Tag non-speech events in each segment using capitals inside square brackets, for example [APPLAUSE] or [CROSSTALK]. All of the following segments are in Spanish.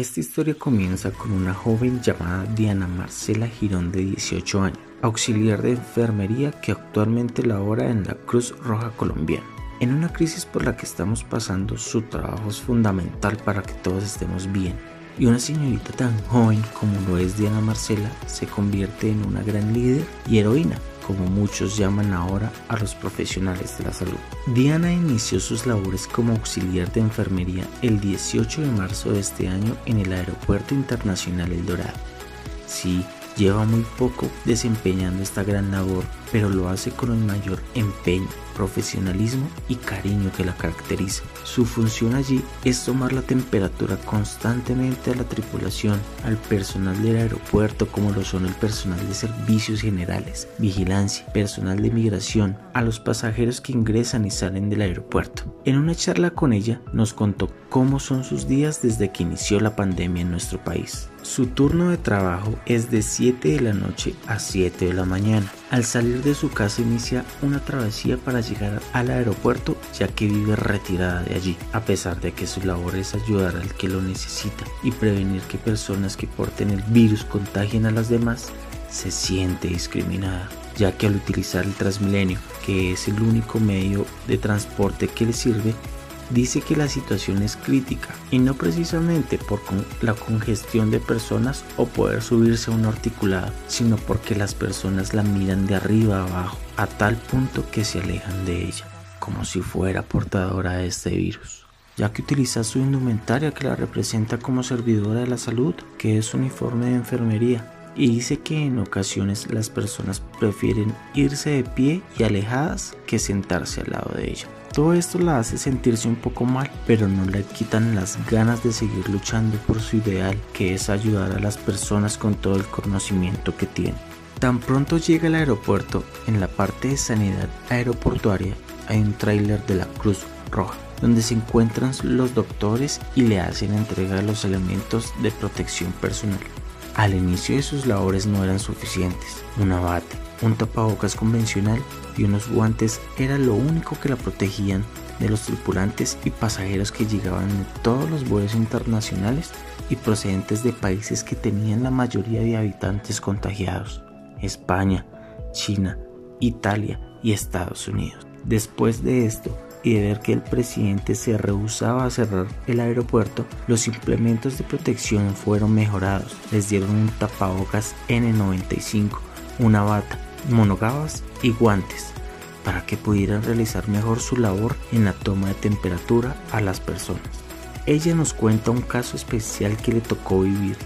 Esta historia comienza con una joven llamada Diana Marcela Girón de 18 años, auxiliar de enfermería que actualmente labora en la Cruz Roja Colombiana. En una crisis por la que estamos pasando, su trabajo es fundamental para que todos estemos bien. Y una señorita tan joven como lo es Diana Marcela se convierte en una gran líder y heroína como muchos llaman ahora a los profesionales de la salud. Diana inició sus labores como auxiliar de enfermería el 18 de marzo de este año en el Aeropuerto Internacional El Dorado. Sí, lleva muy poco desempeñando esta gran labor, pero lo hace con el mayor empeño profesionalismo y cariño que la caracteriza. Su función allí es tomar la temperatura constantemente a la tripulación, al personal del aeropuerto como lo son el personal de servicios generales, vigilancia, personal de migración, a los pasajeros que ingresan y salen del aeropuerto. En una charla con ella nos contó cómo son sus días desde que inició la pandemia en nuestro país. Su turno de trabajo es de 7 de la noche a 7 de la mañana. Al salir de su casa inicia una travesía para llegar al aeropuerto ya que vive retirada de allí, a pesar de que su labor es ayudar al que lo necesita y prevenir que personas que porten el virus contagien a las demás, se siente discriminada, ya que al utilizar el Transmilenio, que es el único medio de transporte que le sirve, dice que la situación es crítica y no precisamente por la congestión de personas o poder subirse a una articulada, sino porque las personas la miran de arriba abajo a tal punto que se alejan de ella, como si fuera portadora de este virus ya que utiliza su indumentaria que la representa como servidora de la salud, que es uniforme de enfermería, y dice que en ocasiones las personas prefieren irse de pie y alejadas que sentarse al lado de ella. Todo esto la hace sentirse un poco mal, pero no le quitan las ganas de seguir luchando por su ideal, que es ayudar a las personas con todo el conocimiento que tiene. Tan pronto llega al aeropuerto, en la parte de sanidad aeroportuaria hay un tráiler de la Cruz Roja, donde se encuentran los doctores y le hacen entrega de los elementos de protección personal. Al inicio de sus labores no eran suficientes. Una bata, un tapabocas convencional y unos guantes era lo único que la protegían de los tripulantes y pasajeros que llegaban de todos los vuelos internacionales y procedentes de países que tenían la mayoría de habitantes contagiados, España, China, Italia y Estados Unidos. Después de esto, y de ver que el presidente se rehusaba a cerrar el aeropuerto, los implementos de protección fueron mejorados. Les dieron un tapabocas N95, una bata, monogabas y guantes para que pudieran realizar mejor su labor en la toma de temperatura a las personas. Ella nos cuenta un caso especial que le tocó vivir,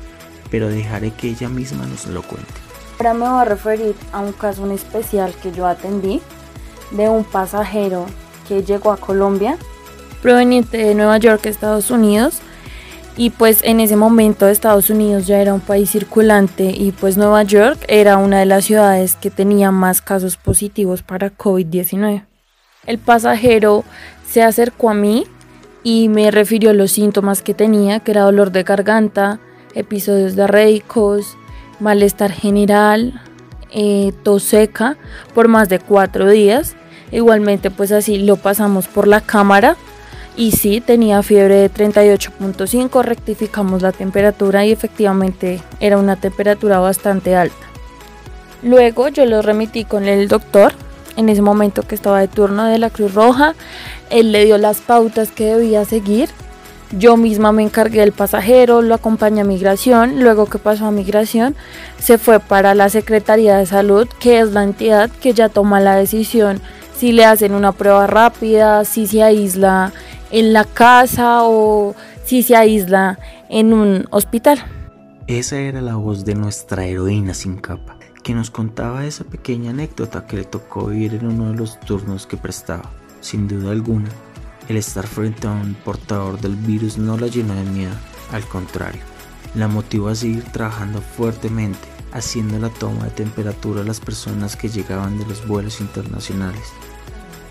pero dejaré que ella misma nos lo cuente. Ahora me voy a referir a un caso en especial que yo atendí de un pasajero que llegó a Colombia proveniente de Nueva York, Estados Unidos, y pues en ese momento Estados Unidos ya era un país circulante y pues Nueva York era una de las ciudades que tenía más casos positivos para COVID-19. El pasajero se acercó a mí y me refirió los síntomas que tenía, que era dolor de garganta, episodios diarreicos, malestar general, eh, tos seca por más de cuatro días. Igualmente pues así lo pasamos por la cámara y sí, tenía fiebre de 38.5, rectificamos la temperatura y efectivamente era una temperatura bastante alta. Luego yo lo remití con el doctor, en ese momento que estaba de turno de la Cruz Roja, él le dio las pautas que debía seguir. Yo misma me encargué del pasajero, lo acompañé a migración, luego que pasó a migración se fue para la Secretaría de Salud, que es la entidad que ya toma la decisión si le hacen una prueba rápida, si se aísla en la casa o si se aísla en un hospital. Esa era la voz de nuestra heroína sin capa, que nos contaba esa pequeña anécdota que le tocó vivir en uno de los turnos que prestaba. Sin duda alguna, el estar frente a un portador del virus no la llenó de miedo, al contrario, la motivó a seguir trabajando fuertemente, haciendo la toma de temperatura a las personas que llegaban de los vuelos internacionales.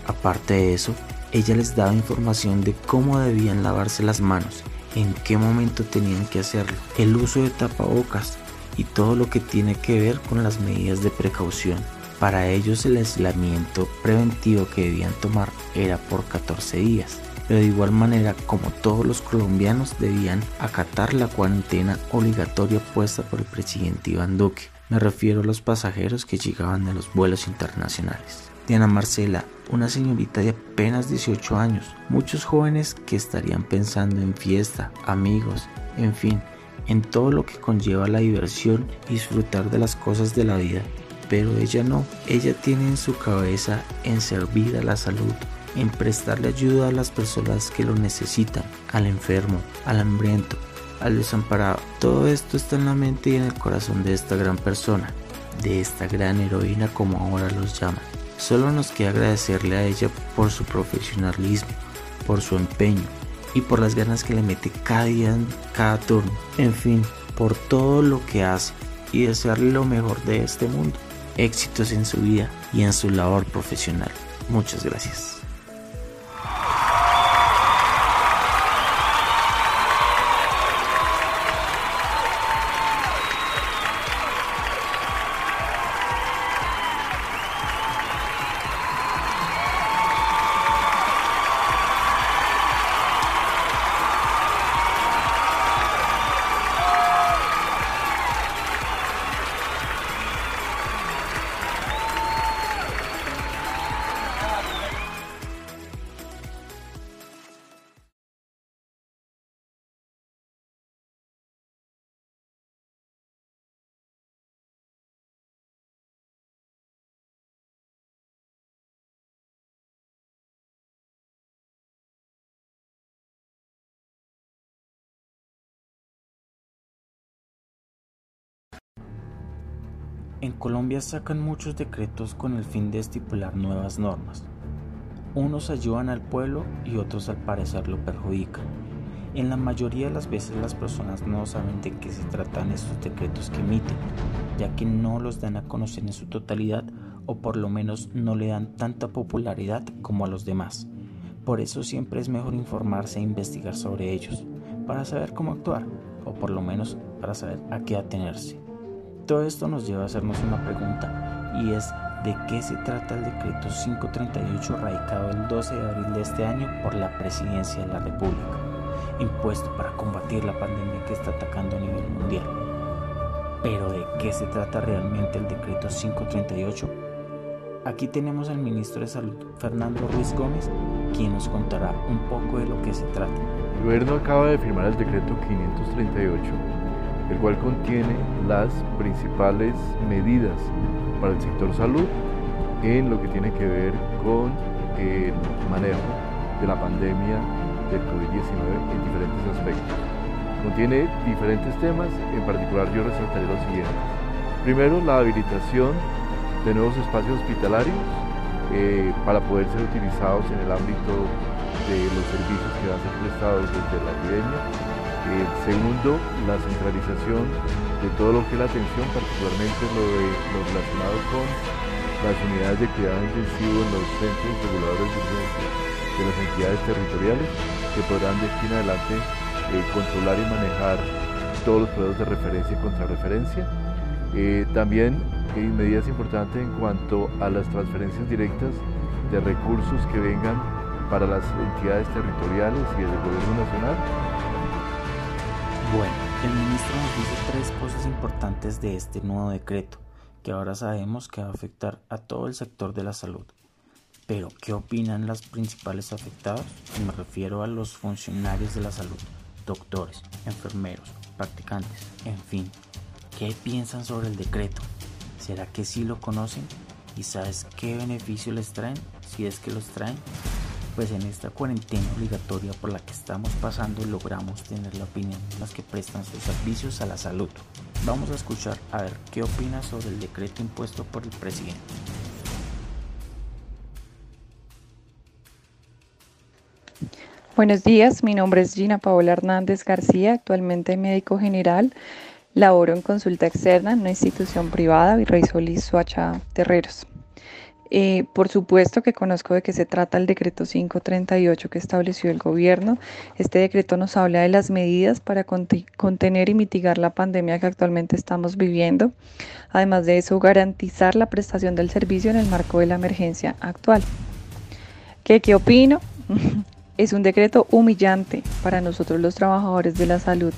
Aparte de eso, ella les daba información de cómo debían lavarse las manos, en qué momento tenían que hacerlo, el uso de tapabocas y todo lo que tiene que ver con las medidas de precaución. Para ellos el aislamiento preventivo que debían tomar era por 14 días pero de igual manera como todos los colombianos debían acatar la cuarentena obligatoria puesta por el presidente Iván Duque. Me refiero a los pasajeros que llegaban de los vuelos internacionales. Diana Marcela, una señorita de apenas 18 años, muchos jóvenes que estarían pensando en fiesta, amigos, en fin, en todo lo que conlleva la diversión y disfrutar de las cosas de la vida. Pero ella no, ella tiene en su cabeza en servir la salud, en prestarle ayuda a las personas que lo necesitan, al enfermo, al hambriento, al desamparado. Todo esto está en la mente y en el corazón de esta gran persona, de esta gran heroína como ahora los llaman. Solo nos queda agradecerle a ella por su profesionalismo, por su empeño y por las ganas que le mete cada día cada turno. En fin, por todo lo que hace y desearle lo mejor de este mundo. Éxitos en su vida y en su labor profesional. Muchas gracias. En Colombia sacan muchos decretos con el fin de estipular nuevas normas. Unos ayudan al pueblo y otros al parecer lo perjudican. En la mayoría de las veces las personas no saben de qué se tratan estos decretos que emiten, ya que no los dan a conocer en su totalidad o por lo menos no le dan tanta popularidad como a los demás. Por eso siempre es mejor informarse e investigar sobre ellos, para saber cómo actuar, o por lo menos para saber a qué atenerse. Todo esto nos lleva a hacernos una pregunta y es de qué se trata el decreto 538 radicado el 12 de abril de este año por la Presidencia de la República, impuesto para combatir la pandemia que está atacando a nivel mundial. Pero ¿de qué se trata realmente el decreto 538? Aquí tenemos al ministro de Salud, Fernando Ruiz Gómez, quien nos contará un poco de lo que se trata. El gobierno acaba de firmar el decreto 538 el cual contiene las principales medidas para el sector salud en lo que tiene que ver con el manejo de la pandemia del COVID-19 en diferentes aspectos. Contiene diferentes temas, en particular yo resaltaré los siguientes. Primero, la habilitación de nuevos espacios hospitalarios eh, para poder ser utilizados en el ámbito de los servicios que van a ser prestados desde la epidemia el segundo, la centralización de todo lo que es la atención, particularmente lo, de, lo relacionado con las unidades de cuidado intensivo en los centros reguladores de urgencia de las entidades territoriales que podrán de aquí en adelante eh, controlar y manejar todos los procesos de referencia y contrarreferencia. Eh, también hay medidas importantes en cuanto a las transferencias directas de recursos que vengan para las entidades territoriales y el gobierno nacional bueno, el ministro nos dice tres cosas importantes de este nuevo decreto, que ahora sabemos que va a afectar a todo el sector de la salud. Pero, ¿qué opinan las principales afectados? Me refiero a los funcionarios de la salud, doctores, enfermeros, practicantes, en fin. ¿Qué piensan sobre el decreto? ¿Será que sí lo conocen? ¿Y sabes qué beneficio les traen? Si es que los traen pues en esta cuarentena obligatoria por la que estamos pasando logramos tener la opinión de los que prestan sus servicios a la salud. Vamos a escuchar a ver qué opina sobre el decreto impuesto por el presidente. Buenos días, mi nombre es Gina Paola Hernández García, actualmente médico general. Laboro en consulta externa en una institución privada, Virrey Solís Suacha Terreros. Eh, por supuesto que conozco de qué se trata el decreto 538 que estableció el gobierno. Este decreto nos habla de las medidas para contener y mitigar la pandemia que actualmente estamos viviendo. Además de eso, garantizar la prestación del servicio en el marco de la emergencia actual. ¿Qué, qué opino? [LAUGHS] Es un decreto humillante para nosotros los trabajadores de la salud.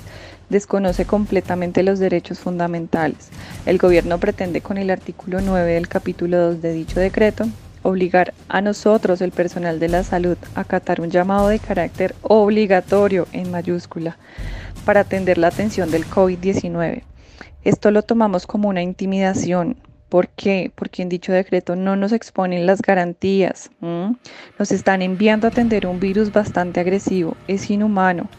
Desconoce completamente los derechos fundamentales. El gobierno pretende con el artículo 9 del capítulo 2 de dicho decreto obligar a nosotros, el personal de la salud, a acatar un llamado de carácter obligatorio en mayúscula para atender la atención del COVID-19. Esto lo tomamos como una intimidación. ¿Por qué? Porque en dicho decreto no nos exponen las garantías. Nos están enviando a atender un virus bastante agresivo. Es inhumano.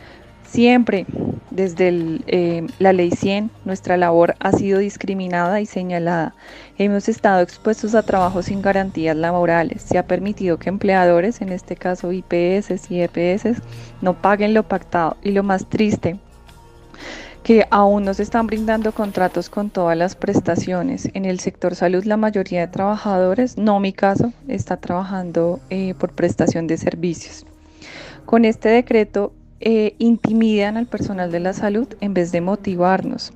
Siempre, desde eh, la ley 100, nuestra labor ha sido discriminada y señalada. Hemos estado expuestos a trabajos sin garantías laborales. Se ha permitido que empleadores, en este caso IPS y EPS, no paguen lo pactado. Y lo más triste, que aún no se están brindando contratos con todas las prestaciones. En el sector salud la mayoría de trabajadores, no mi caso, está trabajando eh, por prestación de servicios. Con este decreto eh, intimidan al personal de la salud en vez de motivarnos.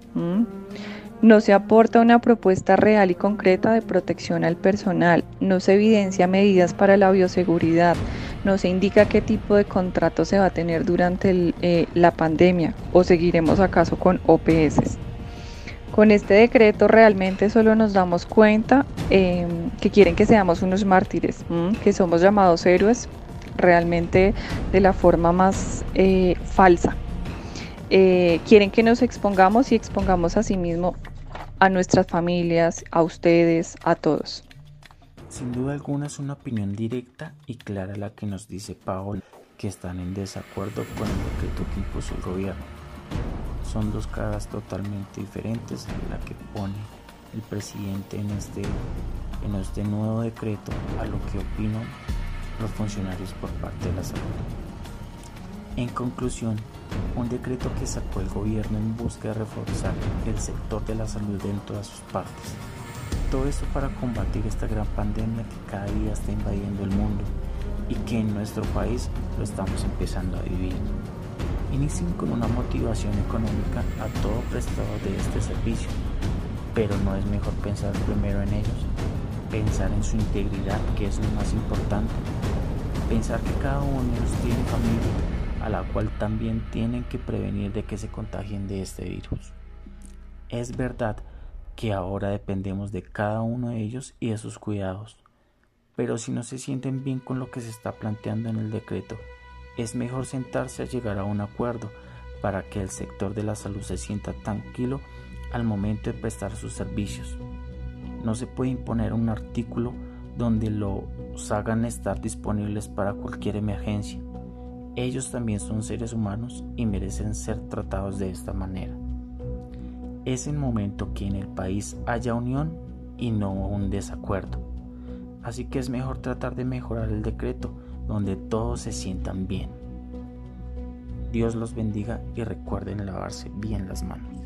No se aporta una propuesta real y concreta de protección al personal, no se evidencia medidas para la bioseguridad, no se indica qué tipo de contrato se va a tener durante eh, la pandemia o seguiremos acaso con OPS. Con este decreto realmente solo nos damos cuenta em, que quieren que seamos unos mártires, que somos llamados héroes realmente de la forma más eh, falsa. Eh, quieren que nos expongamos y expongamos a sí mismo a nuestras familias, a ustedes, a todos. Sin duda alguna es una opinión directa y clara la que nos dice Paola, que están en desacuerdo con el decreto que impuso el gobierno. Son dos caras totalmente diferentes la que pone el presidente en este, en este nuevo decreto a lo que opino los funcionarios por parte de la salud. En conclusión, un decreto que sacó el gobierno en busca de reforzar el sector de la salud en todas sus partes. Todo eso para combatir esta gran pandemia que cada día está invadiendo el mundo y que en nuestro país lo estamos empezando a vivir. Inicien con una motivación económica a todo prestador de este servicio, pero no es mejor pensar primero en ellos pensar en su integridad, que es lo más importante, pensar que cada uno de ellos tiene familia a la cual también tienen que prevenir de que se contagien de este virus. Es verdad que ahora dependemos de cada uno de ellos y de sus cuidados, pero si no se sienten bien con lo que se está planteando en el decreto, es mejor sentarse a llegar a un acuerdo para que el sector de la salud se sienta tranquilo al momento de prestar sus servicios. No se puede imponer un artículo donde los hagan estar disponibles para cualquier emergencia. Ellos también son seres humanos y merecen ser tratados de esta manera. Es el momento que en el país haya unión y no un desacuerdo. Así que es mejor tratar de mejorar el decreto donde todos se sientan bien. Dios los bendiga y recuerden lavarse bien las manos.